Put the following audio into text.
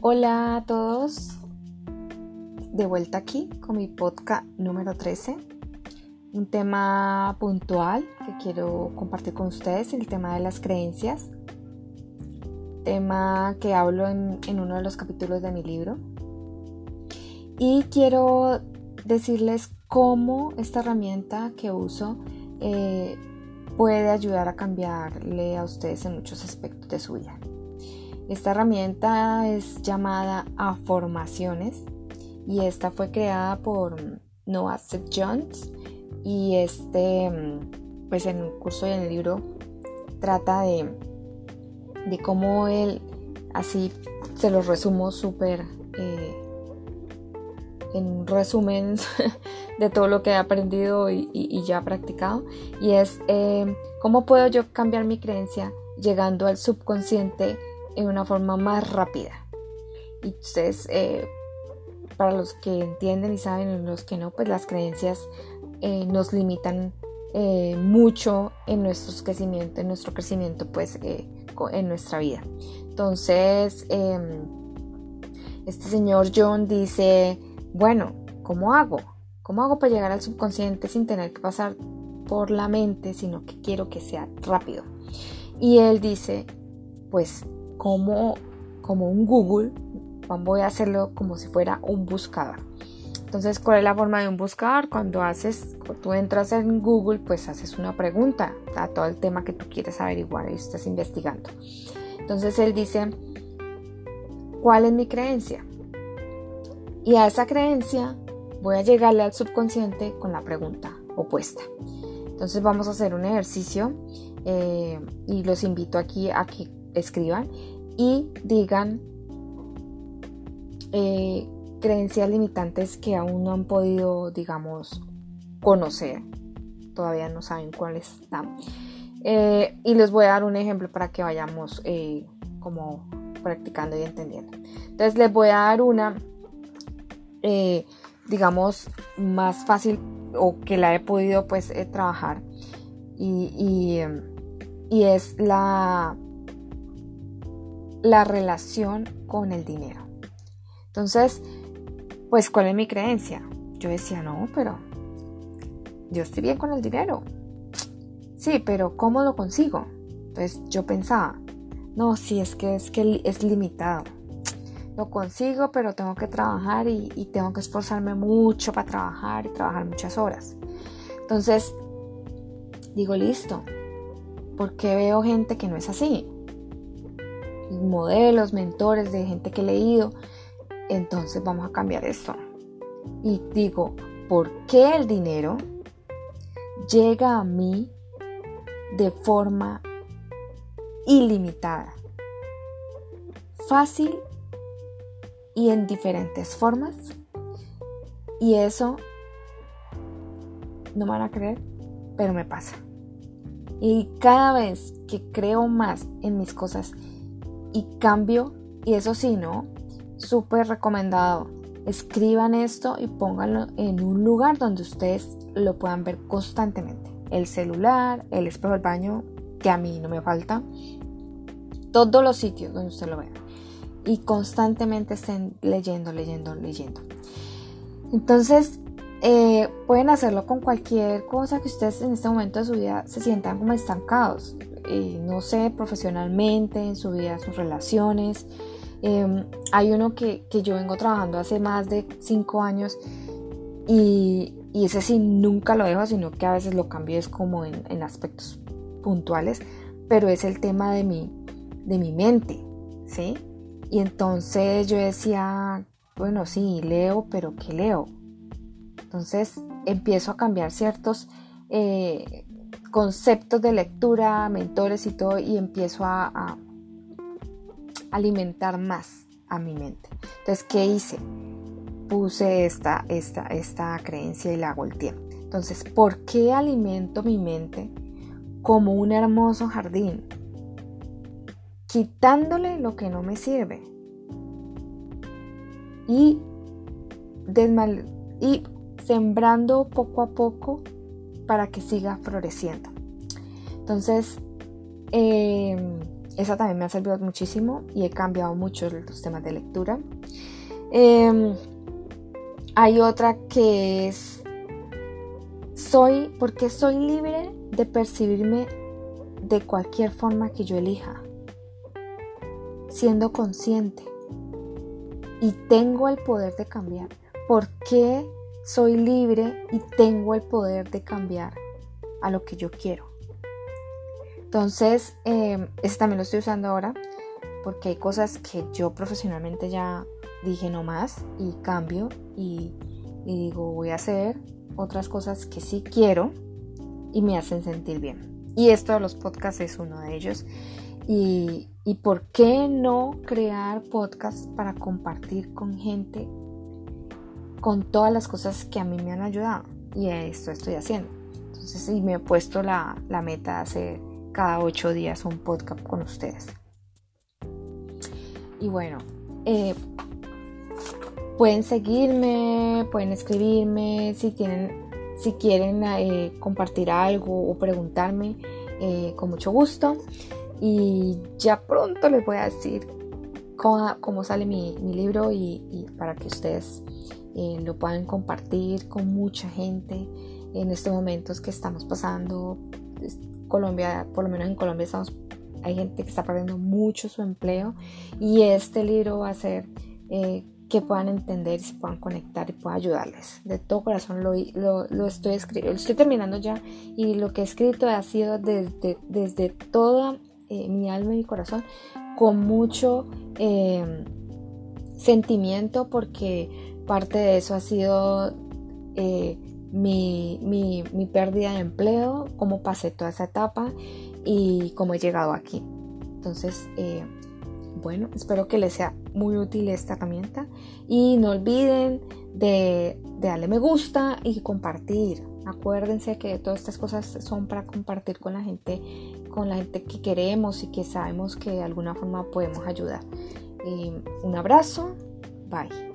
Hola a todos, de vuelta aquí con mi podcast número 13. Un tema puntual que quiero compartir con ustedes, el tema de las creencias. Tema que hablo en, uno de los capítulos de mi libro. Y quiero decirles cómo esta herramienta que uso eh, puede ayudar a cambiarle a ustedes en muchos aspectos de su vida. Esta herramienta es llamada Aformaciones y esta fue creada por Noah Seth Jones y este, pues en el curso y en el libro trata de, de cómo él, así se los resumo súper eh, en resumen de todo lo que he aprendido y, ya practicado y es eh, cómo puedo yo cambiar mi creencia llegando al subconsciente en una forma más rápida. Y ustedes, eh, para los que entienden y saben y los que no, pues las creencias eh, nos limitan eh, mucho en nuestro crecimiento, en nuestro crecimiento, pues en nuestra vida. Entonces, em, este señor John dice, bueno, ¿cómo hago? ¿Cómo hago para llegar al subconsciente sin tener que pasar por la mente, sino que quiero que sea rápido? Y él dice, pues como, como un Google, voy a hacerlo como si fuera un buscador. Entonces, ¿cuál es la forma de un buscador? Cuando haces, cuando tú entras en Google, pues haces una pregunta a todo el tema que tú quieres averiguar y estás investigando. Entonces él dice, ¿cuál es mi creencia? Y a esa creencia voy a llegarle al subconsciente con la pregunta opuesta. Entonces vamos a hacer un ejercicio eh, y los invito aquí a que escriban y digan eh, creencias limitantes que aún no han podido, digamos, conocer. Todavía no saben cuáles están. Eh, y les voy a dar un ejemplo para que vayamos eh, como practicando y entendiendo. Entonces les voy a dar una, digamos, más fácil o que la he podido pues trabajar. y, y es la la relación con el dinero. Entonces, pues, ¿cuál es mi creencia? Yo decía, no, pero yo estoy bien con el dinero. Sí, pero ¿cómo lo consigo? Entonces yo pensaba, no, sí, es que es, que es limitado. Lo consigo, pero tengo que trabajar y, y tengo que esforzarme mucho para trabajar y trabajar muchas horas. Entonces, digo, listo, porque veo gente que no es así modelos, mentores, de gente que he leído. Entonces vamos a cambiar esto. Y digo, ¿por qué el dinero llega a mí de forma ilimitada? Fácil y en diferentes formas. Y eso no me van a creer, pero me pasa. Y cada vez que creo más en mis cosas cambio, y eso sí, ¿no? Súper recomendado. Escriban esto y pónganlo en un lugar donde ustedes lo puedan ver constantemente. El celular, el espejo del baño, que a mí no me falta. Todos los sitios donde usted lo vea. Y constantemente estén leyendo, leyendo, leyendo. Entonces, eh, pueden hacerlo con cualquier cosa que ustedes en este momento de su vida se sientan como estancados. Eh, no sé, profesionalmente, en su vida, sus relaciones. Em, hay uno que, yo vengo trabajando hace más de cinco años y, ese sí nunca lo dejo, sino que a veces lo cambio es como en, aspectos puntuales, pero es el tema de mi, de mi mente, ¿sí? Y entonces yo decía, bueno, sí, leo, pero ¿qué leo? Entonces empiezo a cambiar ciertos eh, conceptos de lectura, mentores y todo, y empiezo a, alimentar más a mi mente. Entonces, ¿qué hice? Puse esta, esta, esta creencia y la volteé. Entonces, ¿por qué alimento mi mente como un hermoso jardín? Quitándole lo que no me sirve. Y, y sembrando poco a poco para que siga floreciendo. Entonces, em, esa también me ha servido muchísimo y he cambiado mucho los temas de lectura. Em, hay otra que es soy porque soy libre de percibirme de cualquier forma que yo elija, siendo consciente y tengo el poder de cambiar. ¿Por qué soy libre y tengo el poder de cambiar a lo que yo quiero? Entonces, eh, también lo estoy usando ahora porque hay cosas que yo profesionalmente ya dije no más y cambio y, digo voy a hacer otras cosas que sí quiero y me hacen sentir bien. Y esto de los podcasts es uno de ellos. Y, y por qué no crear podcasts para compartir con gente con todas las cosas que a mí me han ayudado. Y esto estoy haciendo. Entonces, y me he puesto la, la meta de hacer cada ocho días un podcast con ustedes. Y bueno, eh, pueden seguirme, pueden escribirme si tienen, si quieren eh, compartir algo o preguntarme, eh, con mucho gusto. Y ya pronto les voy a decir cómo, sale mi, libro y, para que ustedes lo puedan compartir con mucha gente en estos momentos que estamos pasando Colombia, por lo menos en Colombia estamos, hay gente que está perdiendo mucho su empleo y este libro va a ser eh, que puedan entender, se puedan conectar y pueda ayudarles. De todo corazón lo, lo, estoy escribiendo, estoy terminando ya y lo que he escrito ha sido desde, desde toda eh, mi alma y mi corazón con mucho eh, sentimiento porque parte de eso ha sido mi, mi, mi, pérdida de empleo, cómo pasé toda esa etapa y cómo he llegado aquí. Entonces, eh, bueno, espero que les sea muy útil esta herramienta y no olviden de, de, darle me gusta y compartir. Acuérdense que todas estas cosas son para compartir con la gente, con la gente que queremos y que sabemos que de alguna forma podemos ayudar. un abrazo, bye.